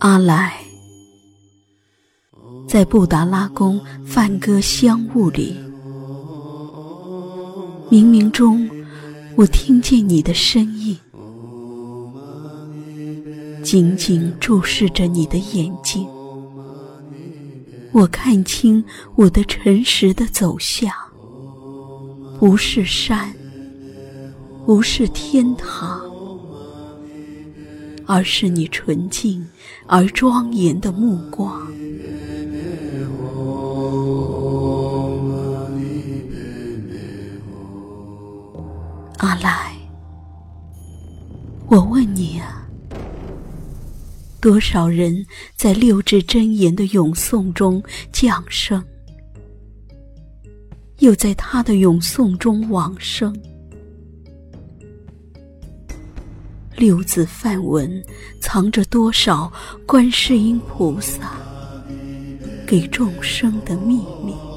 阿来，在布达拉宫梵歌香雾里，冥冥中，我听见你的声音，紧紧注视着你的眼睛，我看清我的诚实的走向，不是山，不是天堂。而是你纯净而庄严的目光，阿来，我问你啊，多少人在六字真言的咏诵中降生，又在他的咏诵中往生？六字梵文藏着多少观世音菩萨给众生的秘密？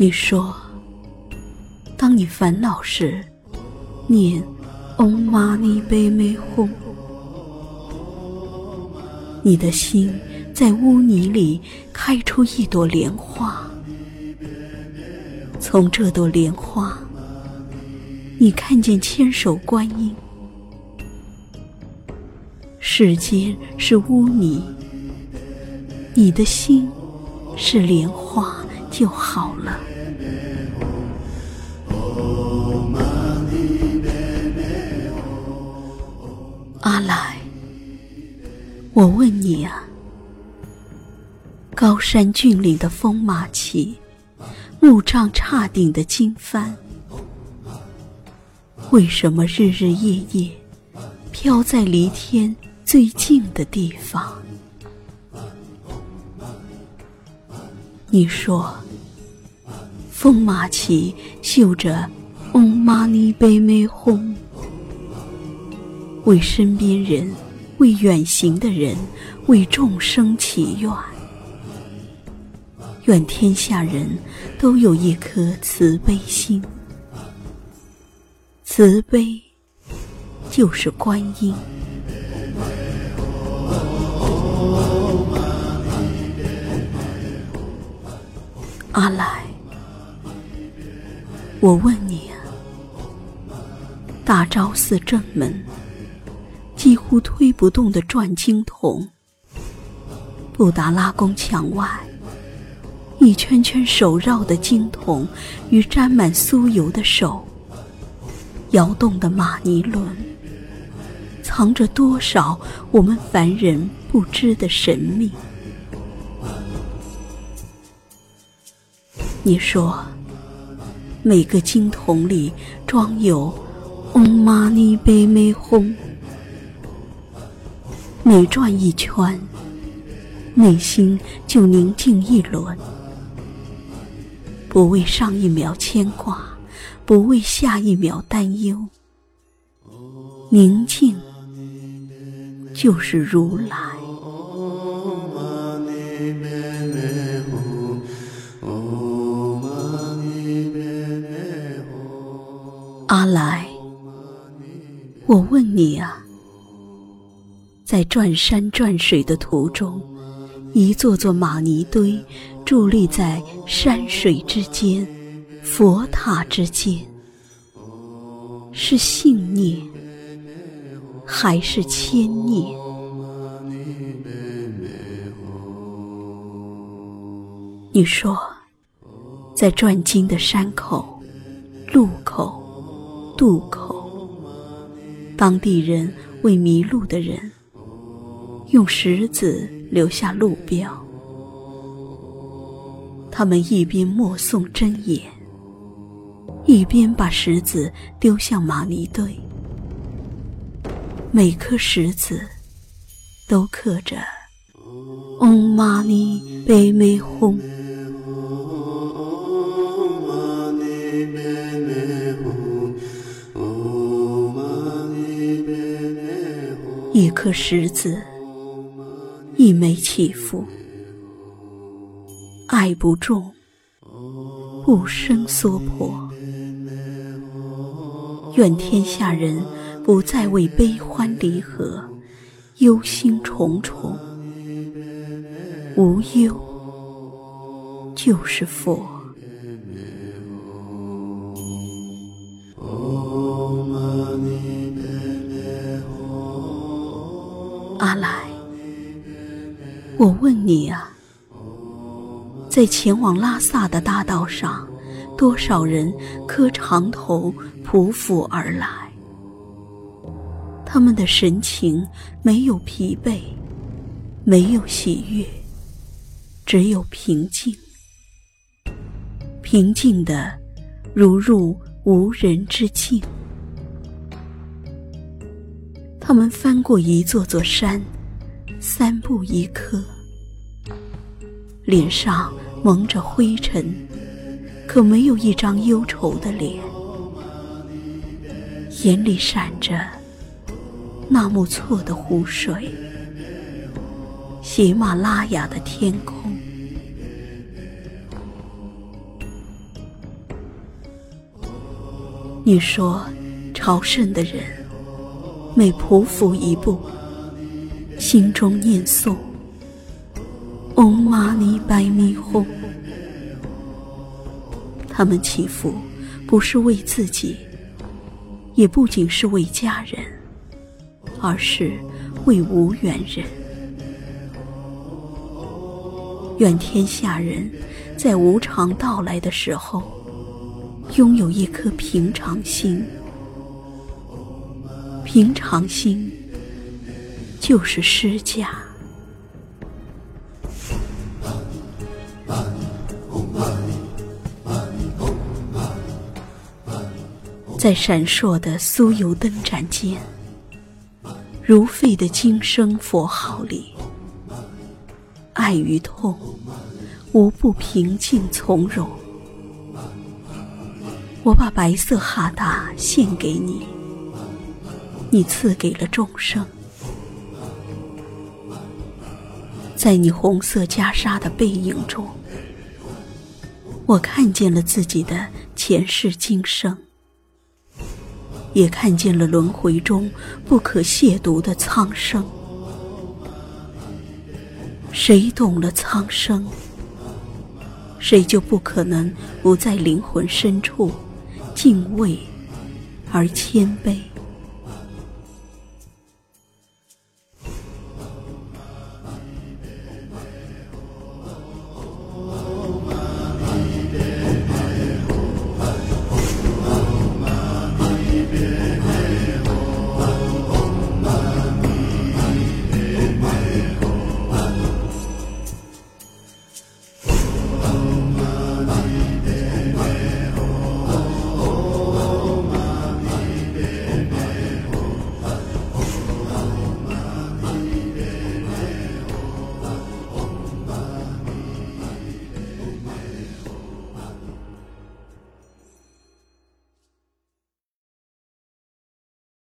你说，当你烦恼时，念“嗡嘛呢呗咪吽”，你的心。在污泥里开出一朵莲花，从这朵莲花，你看见千手观音。世间是污泥，你的心是莲花就好了。阿来，我问你啊。高山峻岭的风马旗，木杖叉顶的经幡，为什么日日夜夜飘在离天最近的地方？你说，风马旗绣着“嗡嘛呢呗咪吽”，为身边人，为远行的人，为众生祈愿。愿天下人都有一颗慈悲心，慈悲就是观音。阿来，我问你啊，大昭寺正门几乎推不动的转经筒，布达拉宫墙外。一圈圈手绕的经筒与沾满酥油的手，摇动的玛尼轮，藏着多少我们凡人不知的神秘？你说，每个金桶里装有“嗡嘛呢呗咪吽”，每转一圈，内心就宁静一轮。不为上一秒牵挂，不为下一秒担忧。宁静就是如来。我问你啊，在转山转水的途中，一座座玛尼堆。伫立在山水之间，佛塔之间，是信念还是牵念？你说，在转经的山口、路口、渡口，当地人为迷路的人，用石子留下路标。他们一边默诵真言，一边把石子丢向玛尼堆。每颗石子都刻着嗡嘛呢呗咪吽。颗石子，一枚祈福，爱不重，不生娑婆。愿天下人不再为悲欢离合忧心忡忡，无忧就是佛。你啊，在前往拉萨的大道上，多少人磕长头匍匐而来？他们的神情没有疲惫，没有喜悦，只有平静，平静的如入无人之境。他们翻过一座座山，三步一磕，脸上蒙着灰尘，可没有一张忧愁的脸，眼里闪着纳木错的湖水，喜马拉雅的天空。你说，朝圣的人。每匍匐一步，心中念诵“嗡嘛呢呗咪吽”。他们祈福，不是为自己，也不仅是为家人，而是为无缘人。愿天下人在无常到来的时候，拥有一颗平常心。平常心就是施加，在闪烁的酥油灯盏间，如沸的经声佛号里，爱与痛无不平静从容。我把白色哈达献给你。你赐给了众生，在你红色袈裟的背影中，我看见了自己的前世今生，也看见了轮回中不可亵渎的苍生。谁懂了苍生，谁就不可能不在灵魂深处敬畏而谦卑。Yeah.